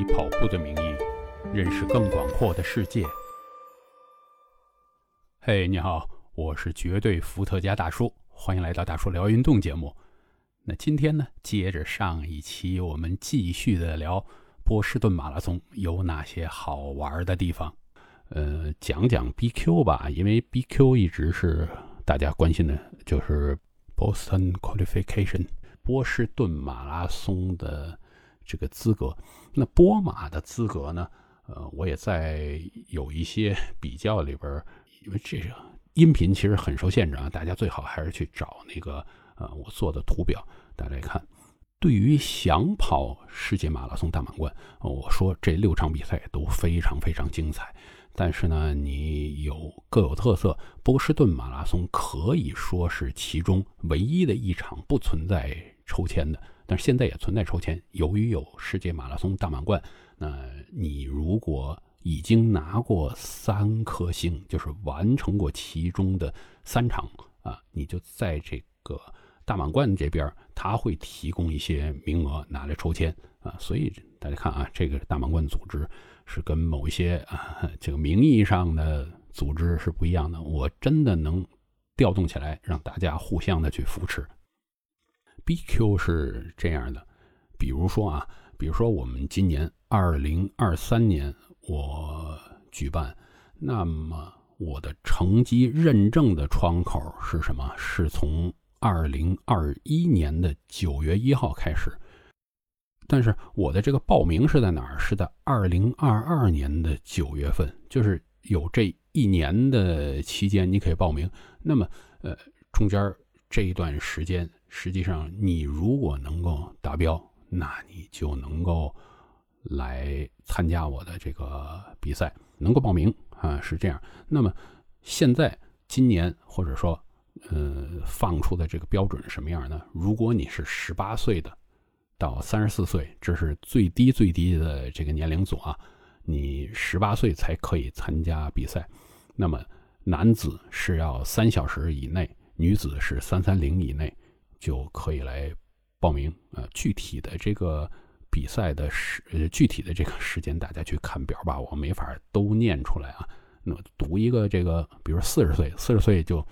以跑步的名义认识更广阔的世界。嘿，你好，我是绝对伏特加大叔，欢迎来到大叔聊运动节目。那今天呢，接着上一期，我们继续的聊波士顿马拉松有哪些好玩的地方。呃，讲讲 BQ 吧，因为 BQ 一直是大家关心的，就是 Boston Qualification 波士顿马拉松的这个资格。那波马的资格呢？呃，我也在有一些比较里边。因为这个音频其实很受限制啊，大家最好还是去找那个呃我做的图表，大家来看。对于想跑世界马拉松大满贯，我说这六场比赛都非常非常精彩。但是呢，你有各有特色，波士顿马拉松可以说是其中唯一的一场不存在抽签的。但是现在也存在抽签，由于有世界马拉松大满贯，那你如果已经拿过三颗星，就是完成过其中的三场啊，你就在这个大满贯这边，他会提供一些名额拿来抽签啊。所以大家看啊，这个大满贯组织是跟某一些啊这个名义上的组织是不一样的。我真的能调动起来，让大家互相的去扶持。BQ 是这样的，比如说啊，比如说我们今年二零二三年。我举办，那么我的成绩认证的窗口是什么？是从二零二一年的九月一号开始，但是我的这个报名是在哪儿？是在二零二二年的九月份，就是有这一年的期间你可以报名。那么，呃，中间这一段时间，实际上你如果能够达标，那你就能够。来参加我的这个比赛，能够报名啊，是这样。那么现在今年或者说呃放出的这个标准是什么样呢？如果你是十八岁的到三十四岁，这是最低最低的这个年龄组啊，你十八岁才可以参加比赛。那么男子是要三小时以内，女子是三三零以内就可以来报名啊。具体的这个。比赛的时呃具体的这个时间，大家去看表吧，我没法都念出来啊。那读一个这个，比如四十岁，四十岁就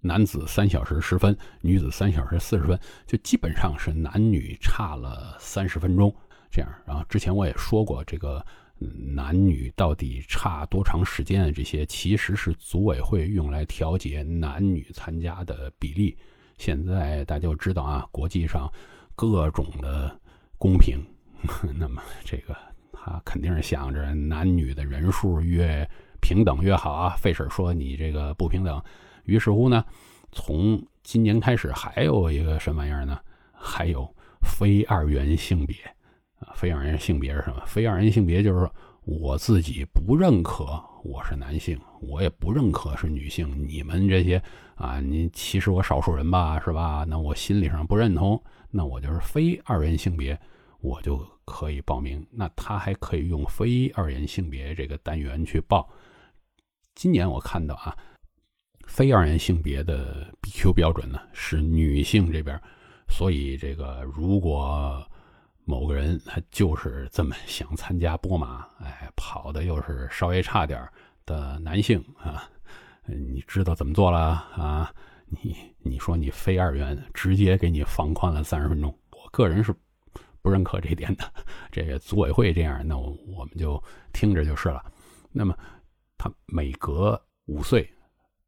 男子三小时十分，女子三小时四十分，就基本上是男女差了三十分钟这样。然后之前我也说过，这个男女到底差多长时间这些其实是组委会用来调节男女参加的比例。现在大家就知道啊，国际上各种的。公平，那么这个他肯定是想着男女的人数越平等越好啊，费事说你这个不平等。于是乎呢，从今年开始还有一个什么玩意儿呢？还有非二元性别啊，非二元性别是什么？非二元性别就是我自己不认可我是男性，我也不认可是女性。你们这些啊，你歧视我少数人吧，是吧？那我心理上不认同，那我就是非二元性别。我就可以报名，那他还可以用非二元性别这个单元去报。今年我看到啊，非二元性别的 BQ 标准呢是女性这边，所以这个如果某个人他就是这么想参加波马，哎，跑的又是稍微差点儿的男性啊，你知道怎么做了啊？你你说你非二元，直接给你放宽了三十分钟。我个人是。不认可这一点的，这个组委会这样，那我们就听着就是了。那么，他每隔五岁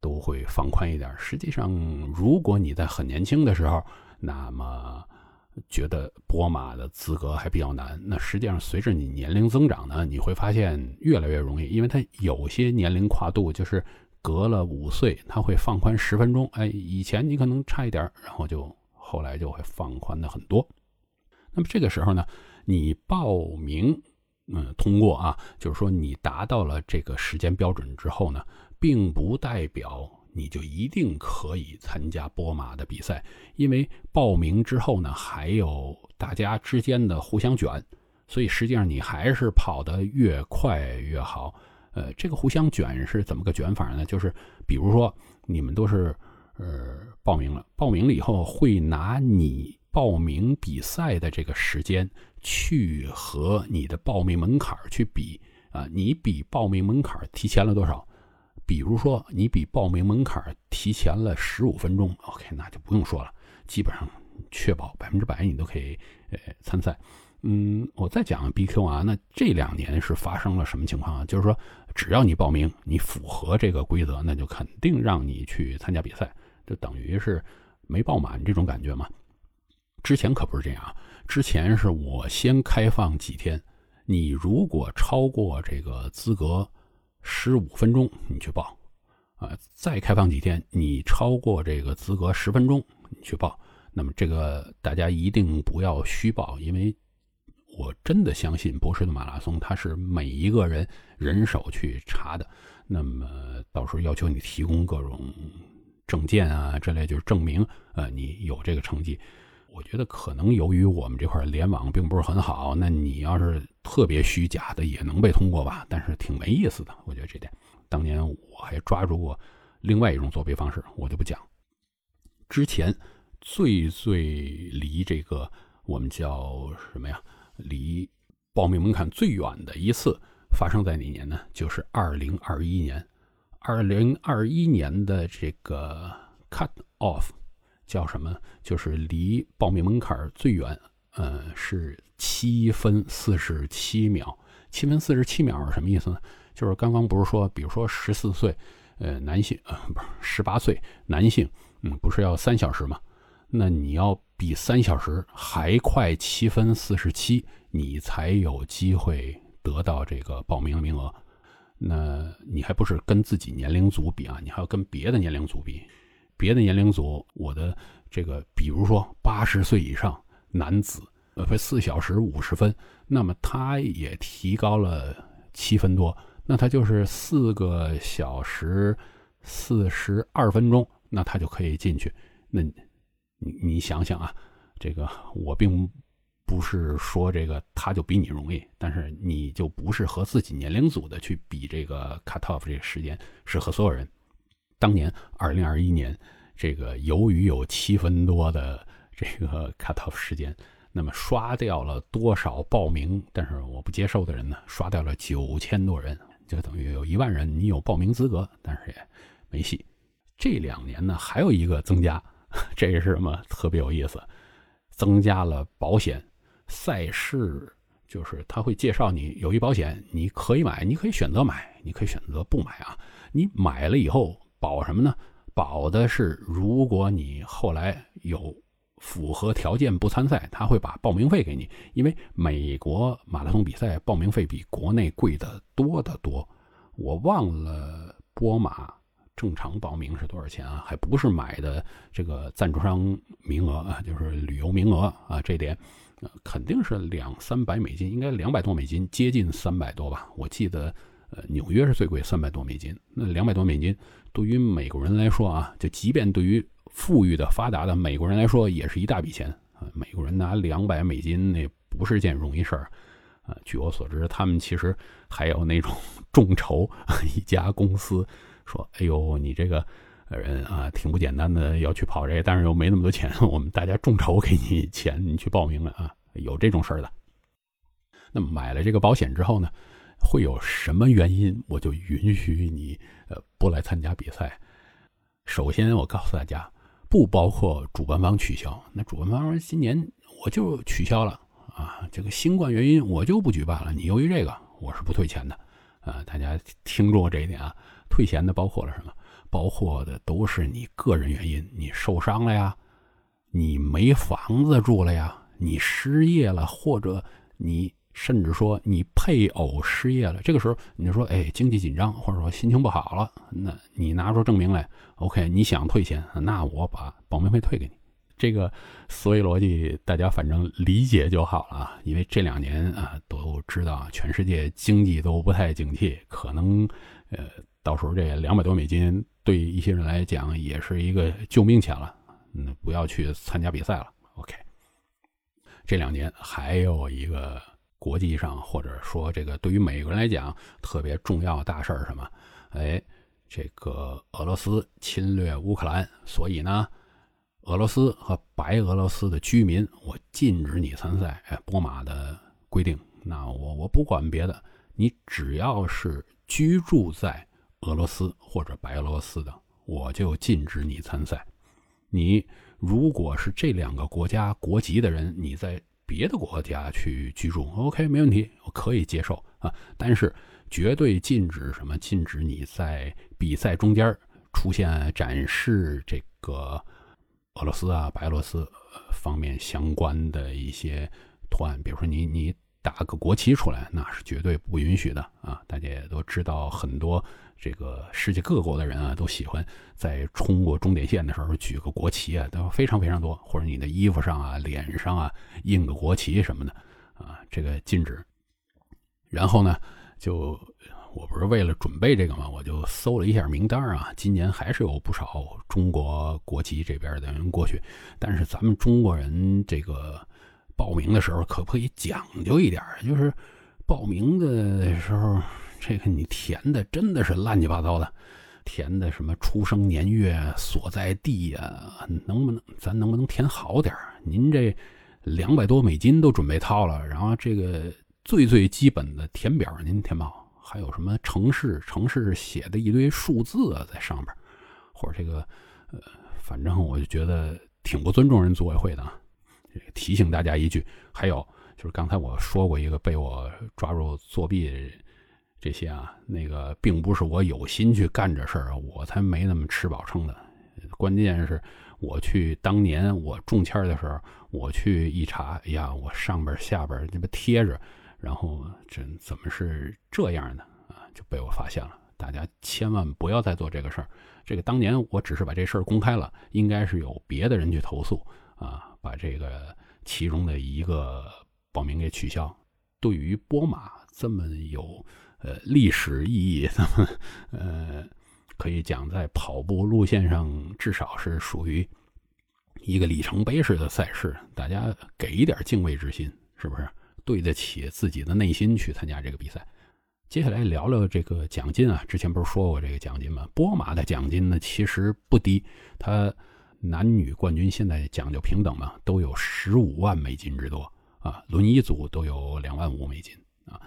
都会放宽一点。实际上，如果你在很年轻的时候，那么觉得博马的资格还比较难，那实际上随着你年龄增长呢，你会发现越来越容易，因为它有些年龄跨度就是隔了五岁，它会放宽十分钟。哎，以前你可能差一点，然后就后来就会放宽的很多。那么这个时候呢，你报名，嗯，通过啊，就是说你达到了这个时间标准之后呢，并不代表你就一定可以参加波马的比赛，因为报名之后呢，还有大家之间的互相卷，所以实际上你还是跑得越快越好。呃，这个互相卷是怎么个卷法呢？就是比如说你们都是呃报名了，报名了以后会拿你。报名比赛的这个时间去和你的报名门槛去比啊，你比报名门槛提前了多少？比如说你比报名门槛提前了十五分钟，OK，那就不用说了，基本上确保百分之百你都可以呃参赛。嗯，我再讲 BQ 啊，那这两年是发生了什么情况啊？就是说，只要你报名，你符合这个规则，那就肯定让你去参加比赛，就等于是没报满这种感觉嘛。之前可不是这样啊，之前是我先开放几天，你如果超过这个资格十五分钟，你去报，啊，再开放几天，你超过这个资格十分钟，你去报。那么这个大家一定不要虚报，因为。我真的相信博士的马拉松，它是每一个人人手去查的。那么到时候要求你提供各种证件啊之类，就是证明呃你有这个成绩。我觉得可能由于我们这块联网并不是很好，那你要是特别虚假的也能被通过吧？但是挺没意思的，我觉得这点。当年我还抓住过另外一种作弊方式，我就不讲。之前最最离这个我们叫什么呀？离报名门槛最远的一次发生在哪年呢？就是二零二一年。二零二一年的这个 cut off 叫什么？就是离报名门槛最远，呃，是七分四十七秒。七分四十七秒是什么意思呢？就是刚刚不是说，比如说十四岁，呃，男性，呃，不是十八岁男性，嗯，不是要三小时吗？那你要比三小时还快七分四十七，你才有机会得到这个报名的名额。那你还不是跟自己年龄组比啊？你还要跟别的年龄组比。别的年龄组，我的这个，比如说八十岁以上男子，呃，不四小时五十分，那么他也提高了七分多，那他就是四个小时四十二分钟，那他就可以进去。那。你你想想啊，这个我并不是说这个他就比你容易，但是你就不是和自己年龄组的去比这个 cut off 这个时间，是和所有人。当年二零二一年，这个由于有七分多的这个 cut off 时间，那么刷掉了多少报名？但是我不接受的人呢，刷掉了九千多人，就等于有一万人你有报名资格，但是也没戏。这两年呢，还有一个增加。这是什么特别有意思？增加了保险赛事，就是他会介绍你有一保险，你可以买，你可以选择买，你可以选择不买啊。你买了以后保什么呢？保的是如果你后来有符合条件不参赛，他会把报名费给你。因为美国马拉松比赛报名费比国内贵的多得多，我忘了波马。正常报名是多少钱啊？还不是买的这个赞助商名额啊，就是旅游名额啊，这点肯定是两三百美金，应该两百多美金，接近三百多吧。我记得，呃，纽约是最贵，三百多美金。那两百多美金，对于美国人来说啊，就即便对于富裕的发达的美国人来说，也是一大笔钱啊。美国人拿两百美金，那不是件容易事儿啊。据我所知，他们其实还有那种 众筹一家公司。说，哎呦，你这个人啊，挺不简单的，要去跑这个，但是又没那么多钱，我们大家众筹给你钱，你去报名了啊，有这种事儿的。那么买了这个保险之后呢，会有什么原因我就允许你呃不来参加比赛？首先，我告诉大家，不包括主办方取消。那主办方说今年我就取消了啊，这个新冠原因我就不举办了。你由于这个，我是不退钱的啊，大家听住这一点啊。退钱的包括了什么？包括的都是你个人原因，你受伤了呀，你没房子住了呀，你失业了，或者你甚至说你配偶失业了。这个时候你就说，哎，经济紧张，或者说心情不好了，那你拿出证明来，OK，你想退钱，那我把报名费退给你。这个思维逻辑大家反正理解就好了啊，因为这两年啊都知道全世界经济都不太景气，可能呃。到时候这两百多美金对一些人来讲也是一个救命钱了，嗯，不要去参加比赛了。OK，这两年还有一个国际上或者说这个对于美国人来讲特别重要大事儿什么？哎，这个俄罗斯侵略乌克兰，所以呢，俄罗斯和白俄罗斯的居民，我禁止你参赛。哎，波马的规定，那我我不管别的，你只要是居住在俄罗斯或者白俄罗斯的，我就禁止你参赛。你如果是这两个国家国籍的人，你在别的国家去居住，OK，没问题，我可以接受啊。但是绝对禁止什么？禁止你在比赛中间出现展示这个。俄罗斯啊，白俄罗斯方面相关的一些图案，比如说你你打个国旗出来，那是绝对不允许的啊！大家也都知道，很多这个世界各国的人啊，都喜欢在冲过终点线的时候举个国旗啊，都非常非常多。或者你的衣服上啊、脸上啊印个国旗什么的啊，这个禁止。然后呢，就。我不是为了准备这个嘛，我就搜了一下名单啊。今年还是有不少中国国籍这边的人过去，但是咱们中国人这个报名的时候可不可以讲究一点？就是报名的时候，这个你填的真的是乱七八糟的，填的什么出生年月、所在地呀，能不能咱能不能填好点？您这两百多美金都准备掏了，然后这个最最基本的填表您填不好。还有什么城市？城市写的一堆数字啊，在上边，或者这个，呃，反正我就觉得挺不尊重人组委会的。提醒大家一句，还有就是刚才我说过一个被我抓住作弊这些啊，那个并不是我有心去干这事儿啊，我才没那么吃饱撑的。关键是我去当年我中签的时候，我去一查，哎呀，我上边下边这不贴着。然后这怎么是这样的啊？就被我发现了。大家千万不要再做这个事儿。这个当年我只是把这事儿公开了，应该是有别的人去投诉啊，把这个其中的一个报名给取消。对于波马这么有呃历史意义，那么呃可以讲在跑步路线上至少是属于一个里程碑式的赛事，大家给一点敬畏之心，是不是？对得起自己的内心去参加这个比赛。接下来聊聊这个奖金啊，之前不是说过这个奖金吗？波马的奖金呢其实不低，它男女冠军现在讲究平等嘛，都有十五万美金之多啊，轮椅组都有两万五美金啊。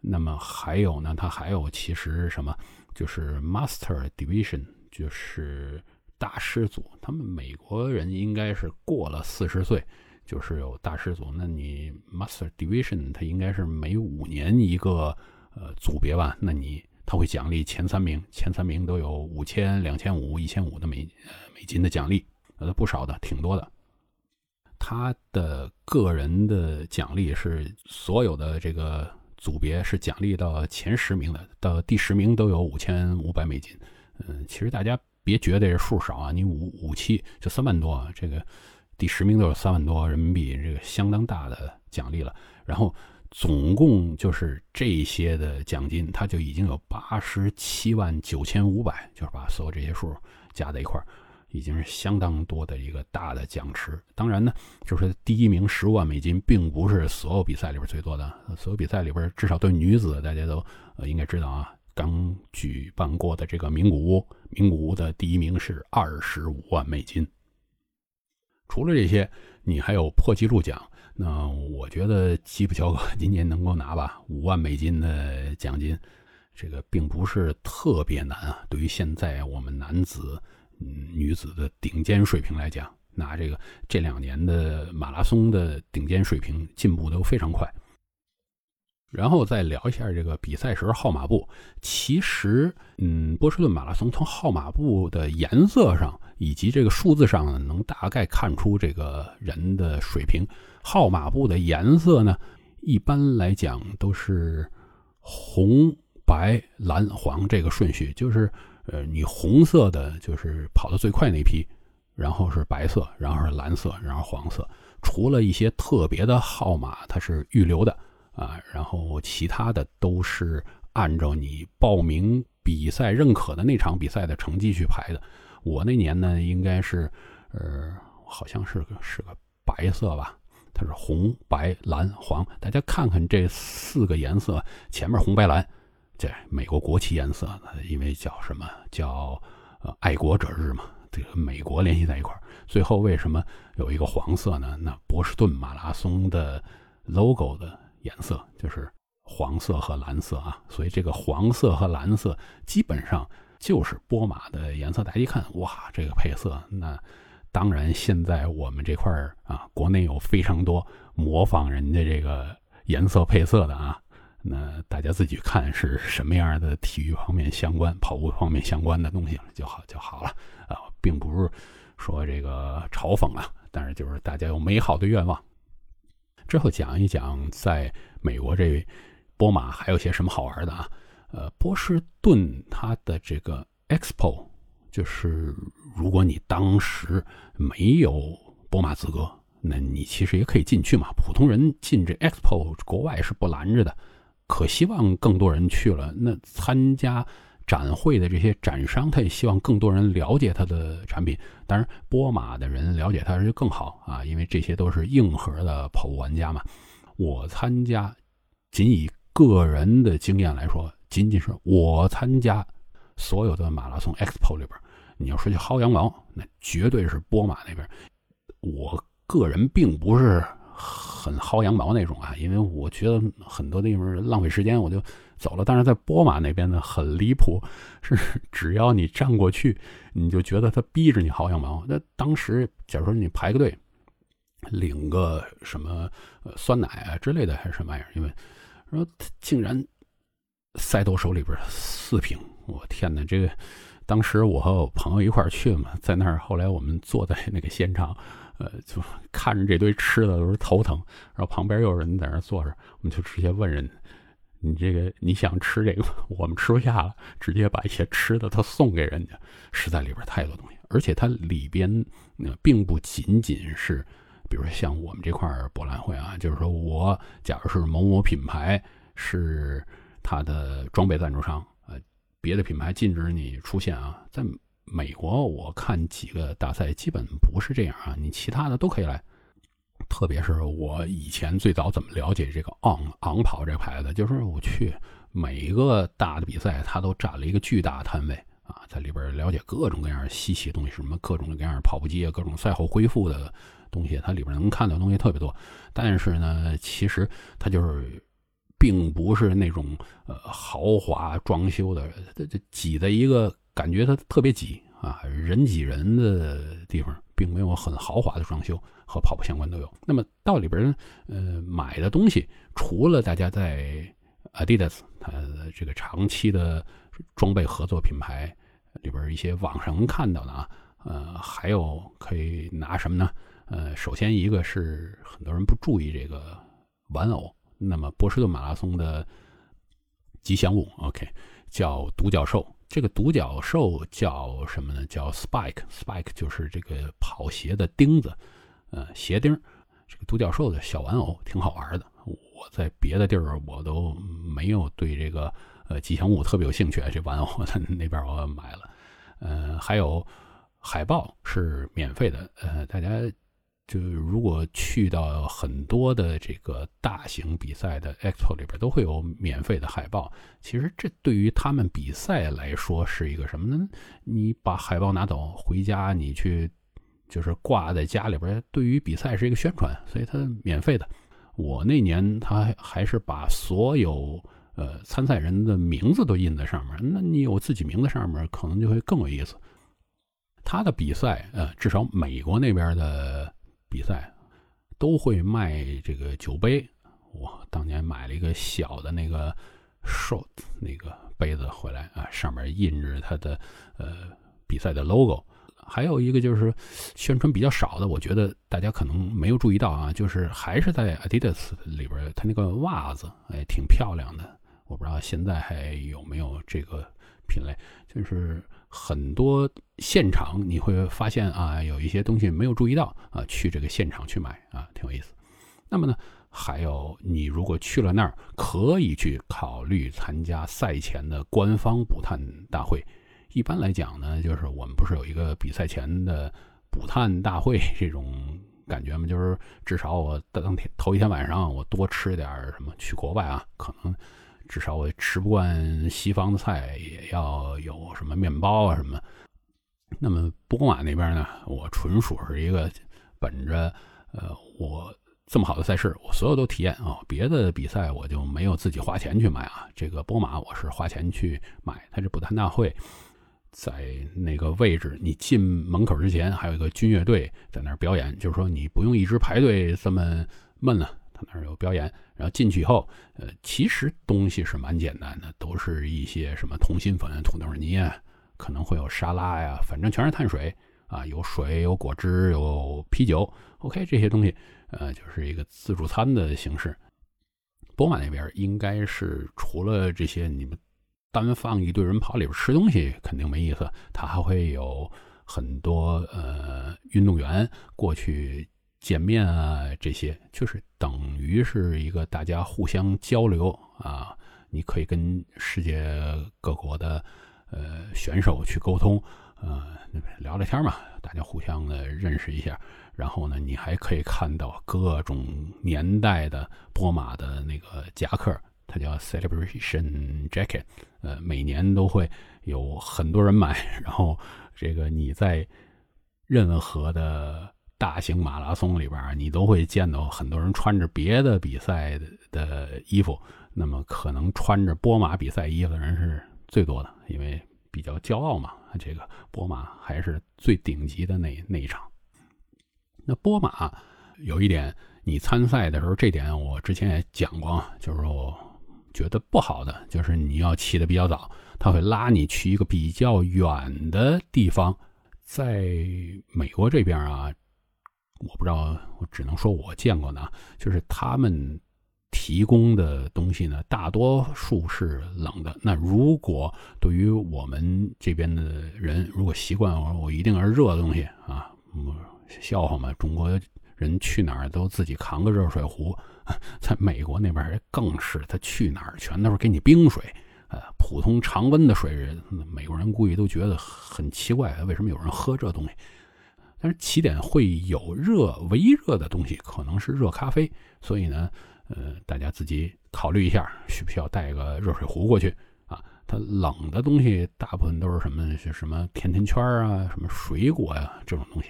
那么还有呢，它还有其实什么，就是 Master Division，就是大师组，他们美国人应该是过了四十岁。就是有大师组，那你 Master Division 它应该是每五年一个呃组别吧？那你他会奖励前三名，前三名都有五千、两千五、一千五的美呃美金的奖励，呃不少的，挺多的。他的个人的奖励是所有的这个组别是奖励到前十名的，到第十名都有五千五百美金。嗯，其实大家别觉得这数少啊，你五五七就三万多啊，这个。第十名都有三万多人民币，这个相当大的奖励了。然后总共就是这些的奖金，他就已经有八十七万九千五百，就是把所有这些数加在一块儿，已经是相当多的一个大的奖池。当然呢，就是第一名十五万美金，并不是所有比赛里边最多的。所有比赛里边，至少对女子，大家都呃应该知道啊，刚举办过的这个名古屋，名古屋的第一名是二十五万美金。除了这些，你还有破纪录奖。那我觉得基普乔格今年能够拿吧五万美金的奖金，这个并不是特别难啊。对于现在我们男子、女子的顶尖水平来讲，拿这个这两年的马拉松的顶尖水平进步都非常快。然后再聊一下这个比赛时号码布。其实，嗯，波士顿马拉松从号码布的颜色上以及这个数字上，能大概看出这个人的水平。号码布的颜色呢，一般来讲都是红、白、蓝、黄这个顺序，就是呃，你红色的就是跑得最快那批，然后是白色，然后是蓝色，然后黄色。除了一些特别的号码，它是预留的。啊，然后其他的都是按照你报名比赛认可的那场比赛的成绩去排的。我那年呢，应该是，呃，好像是个是个白色吧，它是红、白、蓝、黄。大家看看这四个颜色，前面红、白、蓝，这美国国旗颜色呢，因为叫什么叫呃爱国者日嘛，这个美国联系在一块儿。最后为什么有一个黄色呢？那波士顿马拉松的 logo 的颜色就是黄色和蓝色啊，所以这个黄色和蓝色基本上就是波马的颜色。大家一看，哇，这个配色，那当然现在我们这块儿啊，国内有非常多模仿人家这个颜色配色的啊。那大家自己看是什么样的体育方面相关、跑步方面相关的东西就好就好了啊，并不是说这个嘲讽啊，但是就是大家有美好的愿望。之后讲一讲在美国这波马还有些什么好玩的啊？呃，波士顿它的这个 Expo，就是如果你当时没有波马资格，那你其实也可以进去嘛。普通人进这 Expo，国外是不拦着的。可希望更多人去了。那参加展会的这些展商，他也希望更多人了解他的产品。当然，波马的人了解他就更好啊，因为这些都是硬核的跑步玩家嘛。我参加，仅以个人的经验来说，仅仅是我参加所有的马拉松 Expo 里边，你要说去薅羊毛，那绝对是波马那边。我个人并不是。很薅羊毛那种啊，因为我觉得很多地方浪费时间，我就走了。但是在波马那边呢，很离谱，是只要你站过去，你就觉得他逼着你薅羊毛。那当时，假如说你排个队，领个什么酸奶啊之类的，还是什么玩意儿？因为说竟然塞到手里边四瓶，我天哪！这个当时我和我朋友一块去嘛，在那儿，后来我们坐在那个现场。呃，就 看着这堆吃的都是头疼，然后旁边有人在那坐着，我们就直接问人：“你这个你想吃这个吗？” 我们吃不下了，直接把一些吃的他送给人家。实在里边太多东西，而且它里边那并不仅仅是，比如说像我们这块博览会啊，就是说我假如是某某品牌是它的装备赞助商，呃，别的品牌禁止你出现啊，在。美国我看几个大赛基本不是这样啊，你其他的都可以来。特别是我以前最早怎么了解这个昂昂跑这牌子，就是我去每一个大的比赛，它都占了一个巨大摊位啊，在里边了解各种各样稀奇东西，什么各种各样的跑步机啊，各种赛后恢复的东西，它里边能看到东西特别多。但是呢，其实它就是并不是那种呃豪华装修的，这这挤在一个。感觉它特别挤啊，人挤人的地方，并没有很豪华的装修，和跑步相关都有。那么到里边，呃，买的东西，除了大家在 Adidas 它这个长期的装备合作品牌里边一些网上能看到的啊，呃，还有可以拿什么呢？呃，首先一个是很多人不注意这个玩偶，那么波士顿马拉松的吉祥物，OK，叫独角兽。这个独角兽叫什么呢？叫 Spike，Spike 就是这个跑鞋的钉子，呃，鞋钉。这个独角兽的小玩偶挺好玩的。我在别的地儿我都没有对这个呃吉祥物特别有兴趣，这玩偶在那边我买了。呃，还有海报是免费的，呃，大家。就如果去到很多的这个大型比赛的 expo 里边，都会有免费的海报。其实这对于他们比赛来说是一个什么呢？你把海报拿走回家，你去就是挂在家里边，对于比赛是一个宣传，所以它免费的。我那年他还是把所有呃参赛人的名字都印在上面，那你有自己名字上面，可能就会更有意思。他的比赛，呃，至少美国那边的。比赛都会卖这个酒杯，我当年买了一个小的那个 short 那个杯子回来啊，上面印着它的呃比赛的 logo。还有一个就是宣传比较少的，我觉得大家可能没有注意到啊，就是还是在 Adidas 里边，它那个袜子哎挺漂亮的，我不知道现在还有没有这个品类，就是。很多现场你会发现啊，有一些东西没有注意到啊，去这个现场去买啊，挺有意思。那么呢，还有你如果去了那儿，可以去考虑参加赛前的官方补碳大会。一般来讲呢，就是我们不是有一个比赛前的补碳大会这种感觉吗？就是至少我当天头一天晚上我多吃点什么，去国外啊，可能。至少我吃不惯西方的菜，也要有什么面包啊什么。那么波马那边呢，我纯属是一个本着呃我这么好的赛事，我所有都体验啊。别的比赛我就没有自己花钱去买啊。这个波马我是花钱去买，它这不丹大会在那个位置，你进门口之前还有一个军乐队在那儿表演，就是说你不用一直排队这么闷了。那儿有表演，然后进去以后，呃，其实东西是蛮简单的，都是一些什么通心粉、土豆泥啊，可能会有沙拉呀，反正全是碳水啊，有水、有果汁、有啤酒。OK，这些东西，呃，就是一个自助餐的形式。波马那边应该是除了这些，你们单放一堆人跑里边吃东西肯定没意思，他还会有很多呃运动员过去。见面啊，这些就是等于是一个大家互相交流啊，你可以跟世界各国的呃选手去沟通，呃聊聊天嘛，大家互相的认识一下。然后呢，你还可以看到各种年代的波马的那个夹克，它叫 Celebration Jacket，呃，每年都会有很多人买。然后这个你在任何的。大型马拉松里边你都会见到很多人穿着别的比赛的衣服，那么可能穿着波马比赛衣服的人是最多的，因为比较骄傲嘛。这个波马还是最顶级的那那一场。那波马有一点，你参赛的时候，这点我之前也讲过，就是说觉得不好的，就是你要起的比较早，他会拉你去一个比较远的地方，在美国这边啊。我不知道，我只能说我见过的，就是他们提供的东西呢，大多数是冷的。那如果对于我们这边的人，如果习惯我我一定要热的东西啊，笑话嘛，中国人去哪儿都自己扛个热水壶，在美国那边更是，他去哪儿全都是给你冰水，呃，普通常温的水，美国人估计都觉得很奇怪，为什么有人喝这东西？但是起点会有热微热的东西，可能是热咖啡，所以呢，呃，大家自己考虑一下，需不需要带个热水壶过去啊？它冷的东西大部分都是什么？是什么甜甜圈啊，什么水果呀这种东西。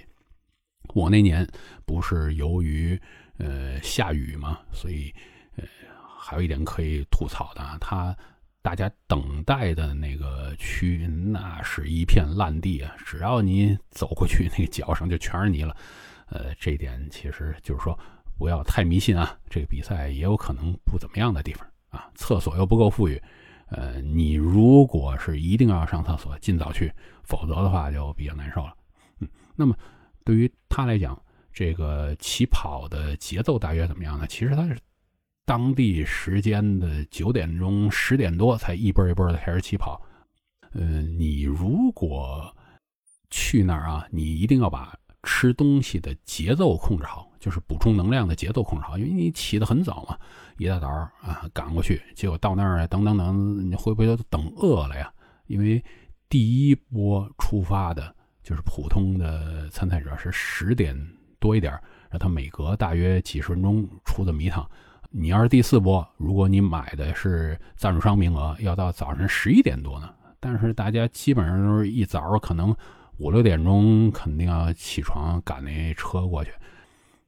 我那年不是由于呃下雨嘛，所以呃还有一点可以吐槽的，它。大家等待的那个区，那是一片烂地啊！只要你走过去，那个脚上就全是泥了。呃，这一点其实就是说，不要太迷信啊。这个比赛也有可能不怎么样的地方啊，厕所又不够富裕。呃，你如果是一定要上厕所，尽早去，否则的话就比较难受了。嗯，那么对于他来讲，这个起跑的节奏大约怎么样呢？其实他是。当地时间的九点钟、十点多才一波一波的开始起跑。嗯，你如果去那儿啊，你一定要把吃东西的节奏控制好，就是补充能量的节奏控制好，因为你起得很早嘛，一大早啊赶过去，结果到那儿等等等，你会不会等饿了呀？因为第一波出发的就是普通的参赛者是十点多一点，然后他每隔大约几十分钟出这么一趟。你要是第四波，如果你买的是赞助商名额，要到早上十一点多呢。但是大家基本上都是一早可能五六点钟肯定要起床赶那车过去。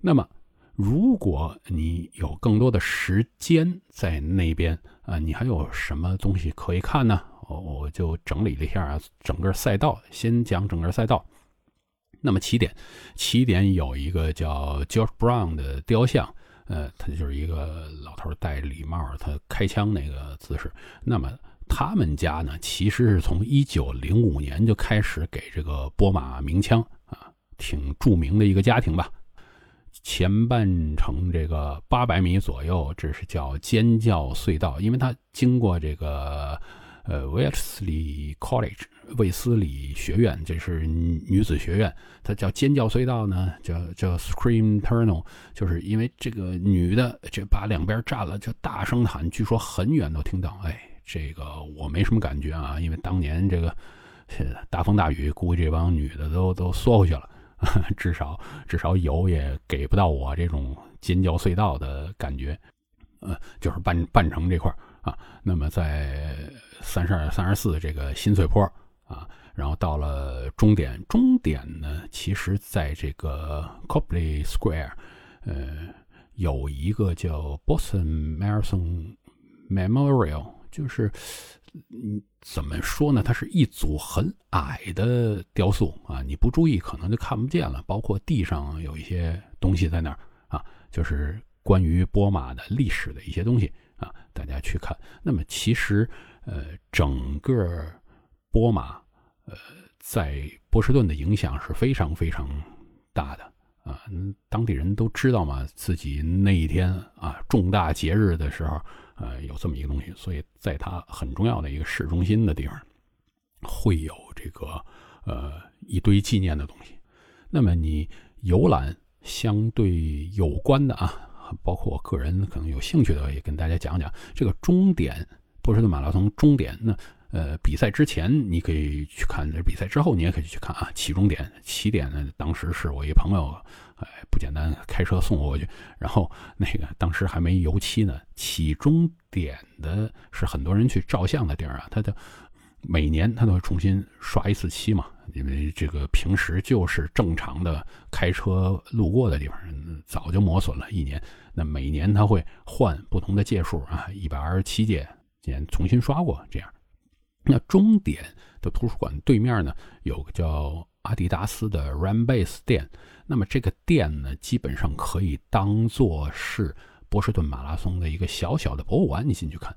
那么，如果你有更多的时间在那边啊，你还有什么东西可以看呢？我我就整理了一下啊整个赛道，先讲整个赛道。那么起点，起点有一个叫 George Brown 的雕像。呃，他就是一个老头戴礼帽，他开枪那个姿势。那么他们家呢，其实是从一九零五年就开始给这个波马鸣枪啊，挺著名的一个家庭吧。前半程这个八百米左右，这是叫尖叫隧道，因为它经过这个。呃，威斯里 College 卫斯理学院，这是女子学院，它叫尖叫隧道呢，叫叫 Scream Tunnel，就是因为这个女的这把两边占了，就大声喊，据说很远都听到。哎，这个我没什么感觉啊，因为当年这个大风大雨，估计这帮女的都都缩回去了，至少至少有也给不到我这种尖叫隧道的感觉。呃，就是半半城这块啊，那么在。三十二、三十四，这个新翠坡啊，然后到了终点，终点呢，其实在这个 Copley Square，呃，有一个叫 Boston Marathon Memorial，就是嗯，怎么说呢？它是一组很矮的雕塑啊，你不注意可能就看不见了。包括地上有一些东西在那儿啊，就是关于波马的历史的一些东西啊，大家去看。那么其实呃，整个波马。呃，在波士顿的影响是非常非常大的啊！当地人都知道嘛，自己那一天啊，重大节日的时候，呃，有这么一个东西，所以在它很重要的一个市中心的地方，会有这个呃一堆纪念的东西。那么你游览相对有关的啊，包括我个人可能有兴趣的，也跟大家讲讲这个终点波士顿马拉松终点那。呃，比赛之前你可以去看，比赛之后你也可以去看啊。起终点，起点呢，当时是我一朋友，哎，不简单，开车送我过去。然后那个当时还没油漆呢。起终点的是很多人去照相的地儿啊，他的每年他都会重新刷一次漆嘛，因为这个平时就是正常的开车路过的地方，早就磨损了一年。那每年他会换不同的届数啊，一百二十七届，今年重新刷过这样。那终点的图书馆对面呢，有个叫阿迪达斯的 Run Base 店。那么这个店呢，基本上可以当做是波士顿马拉松的一个小小的博物馆。你进去看，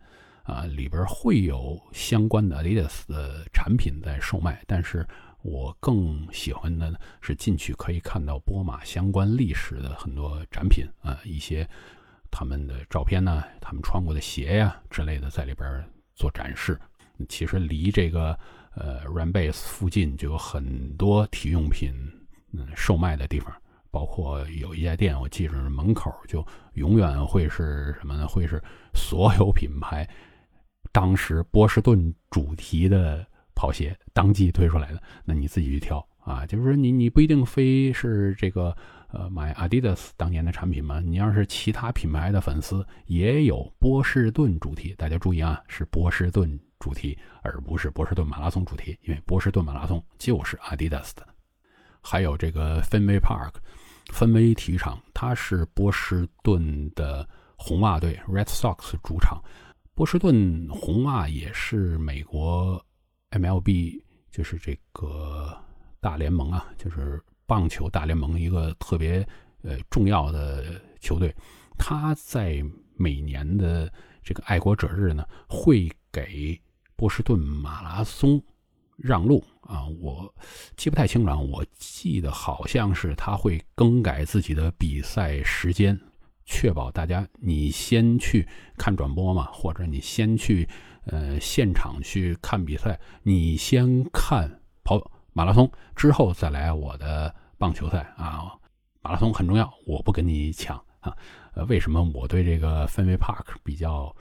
啊，里边会有相关的 Adidas 的产品在售卖。但是我更喜欢的呢，是进去可以看到波马相关历史的很多展品啊，一些他们的照片呢，他们穿过的鞋呀之类的，在里边做展示。其实离这个呃 Run Base 附近就有很多体育用品嗯售卖的地方，包括有一家店，我记着门口就永远会是什么呢？会是所有品牌当时波士顿主题的跑鞋当季推出来的，那你自己去挑啊。就是说你你不一定非是这个呃买 Adidas 当年的产品嘛，你要是其他品牌的粉丝也有波士顿主题，大家注意啊，是波士顿。主题，而不是波士顿马拉松主题，因为波士顿马拉松就是阿迪达斯的。还有这个 Fenway Park，芬威体育场，它是波士顿的红袜队 Red Sox 主场。波士顿红袜也是美国 MLB，就是这个大联盟啊，就是棒球大联盟一个特别呃重要的球队。他在每年的这个爱国者日呢，会给波士顿马拉松让路啊，我记不太清了。我记得好像是他会更改自己的比赛时间，确保大家你先去看转播嘛，或者你先去呃现场去看比赛，你先看跑马拉松，之后再来我的棒球赛啊。马拉松很重要，我不跟你抢啊。呃，为什么我对这个氛围 Park 比较？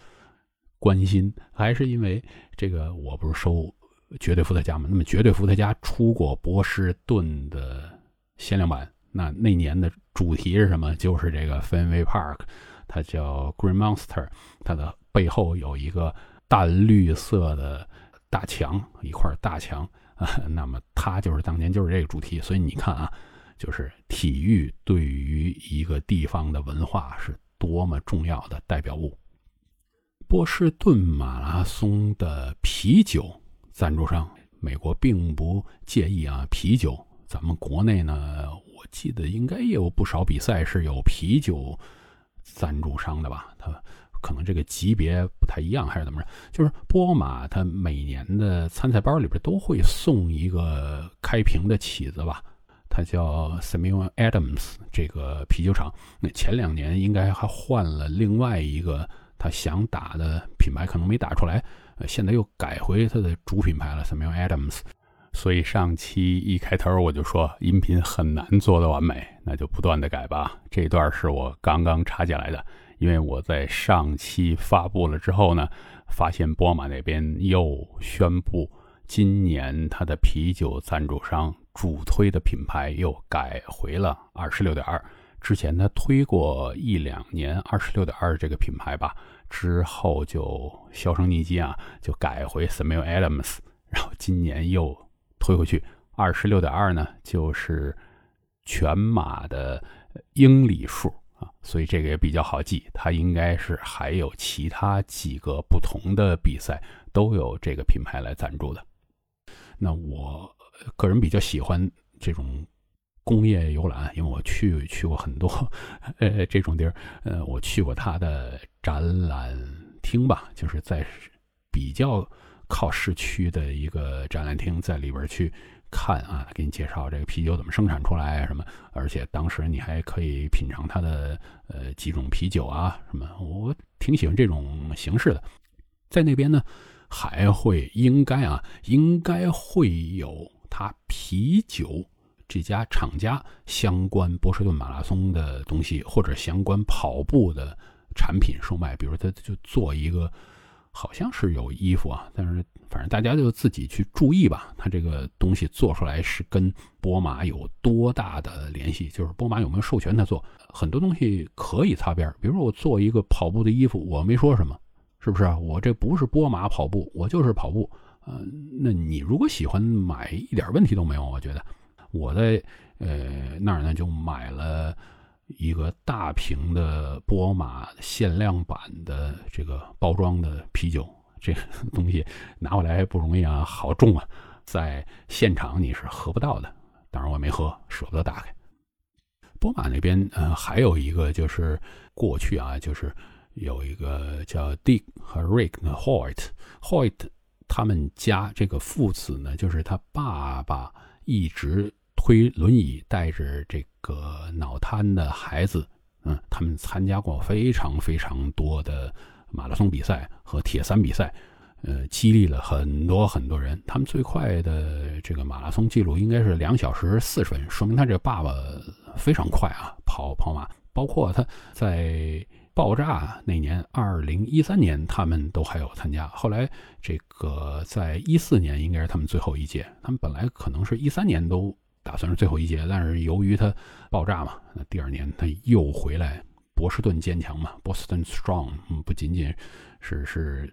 关心还是因为这个，我不是收绝对伏特加吗？那么绝对伏特加出过波士顿的限量版，那那年的主题是什么？就是这个 Fenway Park，它叫 Green Monster，它的背后有一个淡绿色的大墙，一块大墙啊。那么它就是当年就是这个主题，所以你看啊，就是体育对于一个地方的文化是多么重要的代表物。波士顿马拉松的啤酒赞助商，美国并不介意啊。啤酒，咱们国内呢，我记得应该也有不少比赛是有啤酒赞助商的吧？它可能这个级别不太一样，还是怎么着？就是波马，它每年的参赛包里边都会送一个开瓶的起子吧？它叫 Samuel Adams 这个啤酒厂。那前两年应该还换了另外一个。他想打的品牌可能没打出来，呃，现在又改回他的主品牌了，Samuel Adams。所以上期一开头我就说音频很难做的完美，那就不断的改吧。这段是我刚刚插进来的，因为我在上期发布了之后呢，发现波马那边又宣布，今年他的啤酒赞助商主推的品牌又改回了二十六点二。之前他推过一两年二十六点二这个品牌吧，之后就销声匿迹啊，就改回 Samuel Adams，然后今年又推回去。二十六点二呢，就是全马的英里数啊，所以这个也比较好记。它应该是还有其他几个不同的比赛都有这个品牌来赞助的。那我个人比较喜欢这种工业游览，因为我去去过很多呃这种地儿，呃，我去过它的展览厅吧，就是在比较靠市区的一个展览厅，在里边去。看啊，给你介绍这个啤酒怎么生产出来什么，而且当时你还可以品尝它的呃几种啤酒啊什么，我挺喜欢这种形式的。在那边呢，还会应该啊，应该会有它啤酒这家厂家相关波士顿马拉松的东西，或者相关跑步的产品售卖，比如他就做一个。好像是有衣服啊，但是反正大家就自己去注意吧。它这个东西做出来是跟波马有多大的联系？就是波马有没有授权他做？很多东西可以擦边。比如说我做一个跑步的衣服，我没说什么，是不是啊？我这不是波马跑步，我就是跑步。嗯，那你如果喜欢买，一点问题都没有。我觉得我在呃那儿呢就买了。一个大瓶的波马限量版的这个包装的啤酒，这个 东西拿回来不容易啊，好重啊，在现场你是喝不到的。当然我没喝，舍不得打开。波马那边，呃，还有一个就是过去啊，就是有一个叫 Dick 和 Rick 的 Hoyt，Hoyt 他们家这个父子呢，就是他爸爸一直。推轮椅带着这个脑瘫的孩子，嗯，他们参加过非常非常多的马拉松比赛和铁三比赛，呃，激励了很多很多人。他们最快的这个马拉松记录应该是两小时四十分，说明他这爸爸非常快啊，跑跑马。包括他在爆炸那年，二零一三年，他们都还有参加。后来这个在一四年应该是他们最后一届，他们本来可能是一三年都。打算是最后一届，但是由于他爆炸嘛，那第二年他又回来。波士顿坚强嘛，Boston Strong，不仅仅是是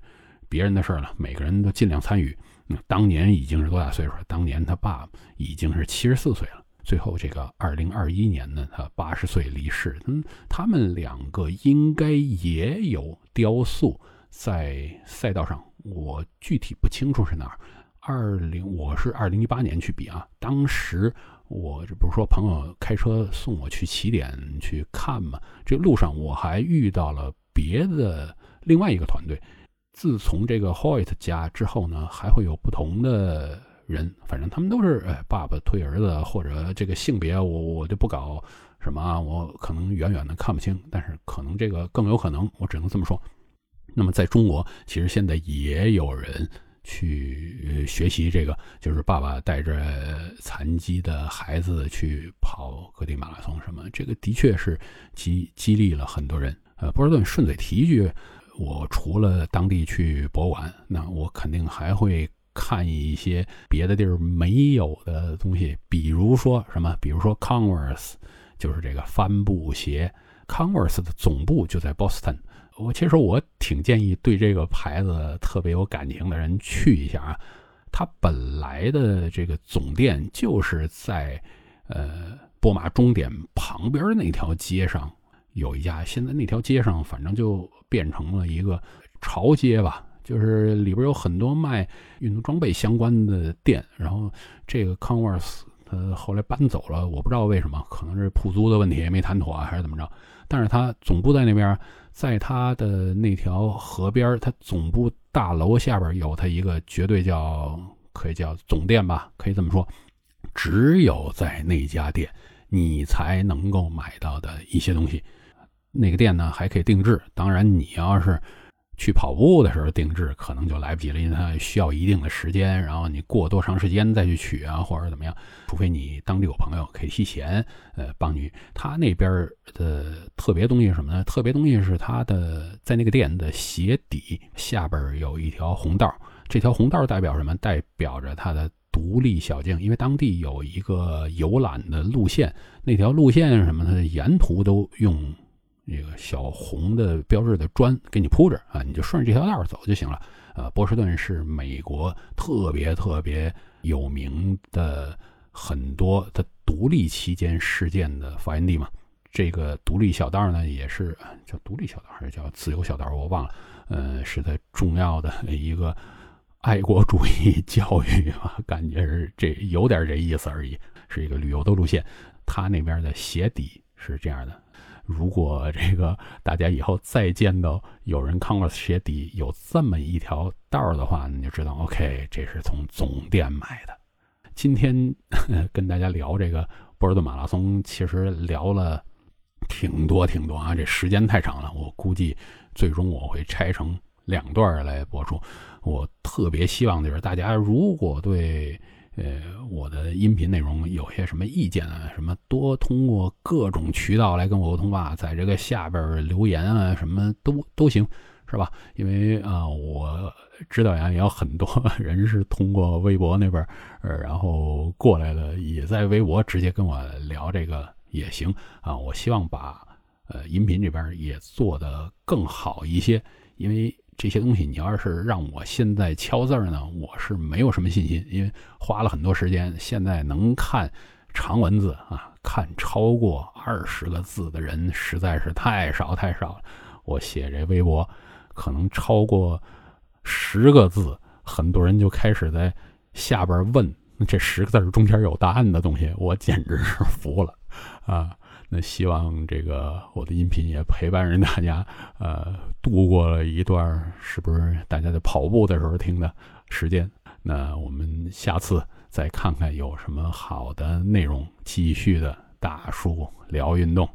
别人的事儿了，每个人都尽量参与。嗯当年已经是多大岁数了？当年他爸已经是七十四岁了。最后这个二零二一年呢，他八十岁离世。嗯，他们两个应该也有雕塑在赛道上，我具体不清楚是哪儿。二零，我是二零一八年去比啊，当时我这不是说朋友开车送我去起点去看嘛，这路上我还遇到了别的另外一个团队。自从这个 Hoyt 家之后呢，还会有不同的人，反正他们都是哎爸爸推儿子，或者这个性别我我就不搞什么啊，我可能远远的看不清，但是可能这个更有可能，我只能这么说。那么在中国，其实现在也有人。去学习这个，就是爸爸带着残疾的孩子去跑各地马拉松什么，这个的确是激激励了很多人。呃，波士顿顺嘴提一句，我除了当地去博物馆，那我肯定还会看一些别的地儿没有的东西，比如说什么，比如说 Converse，就是这个帆布鞋，Converse 的总部就在 Boston。我其实我挺建议对这个牌子特别有感情的人去一下啊。它本来的这个总店就是在呃波马终点旁边那条街上有一家，现在那条街上反正就变成了一个潮街吧，就是里边有很多卖运动装备相关的店。然后这个 Converse 它后来搬走了，我不知道为什么，可能是铺租的问题没谈妥还是怎么着。但是他总部在那边。在他的那条河边，他总部大楼下边有他一个绝对叫可以叫总店吧，可以这么说。只有在那家店，你才能够买到的一些东西。那个店呢，还可以定制。当然，你要是。去跑步的时候定制可能就来不及了，因为它需要一定的时间，然后你过多长时间再去取啊，或者怎么样？除非你当地有朋友可以提前，呃，帮你。他那边的特别东西是什么呢？特别东西是他的在那个店的鞋底下边有一条红道，这条红道代表什么？代表着他的独立小径，因为当地有一个游览的路线，那条路线什么？它的沿途都用。那个小红的标志的砖给你铺着啊，你就顺着这条道走就行了。呃，波士顿是美国特别特别有名的很多的独立期间事件的发源地嘛。这个独立小道呢，也是叫独立小道还是叫自由小道，我忘了。呃，是它重要的一个爱国主义教育啊，感觉是这有点这意思而已，是一个旅游的路线。它那边的鞋底是这样的。如果这个大家以后再见到有人看过鞋底有这么一条道的话，你就知道 OK，这是从总店买的。今天 跟大家聊这个波士顿马拉松，其实聊了挺多挺多啊，这时间太长了，我估计最终我会拆成两段来播出。我特别希望就是大家如果对。呃，我的音频内容有些什么意见啊？什么多通过各种渠道来跟我沟通吧，在这个下边留言啊，什么都都行，是吧？因为啊，我知道呀，也有很多人是通过微博那边，呃，然后过来的，也在微博直接跟我聊这个也行啊。我希望把呃音频这边也做得更好一些，因为。这些东西，你要是让我现在敲字儿呢，我是没有什么信心，因为花了很多时间。现在能看长文字啊，看超过二十个字的人实在是太少太少了。我写这微博，可能超过十个字，很多人就开始在下边问这十个字中间有答案的东西，我简直是服了啊！那希望这个我的音频也陪伴着大家，呃，度过了一段是不是大家在跑步的时候听的时间？那我们下次再看看有什么好的内容，继续的大叔聊运动。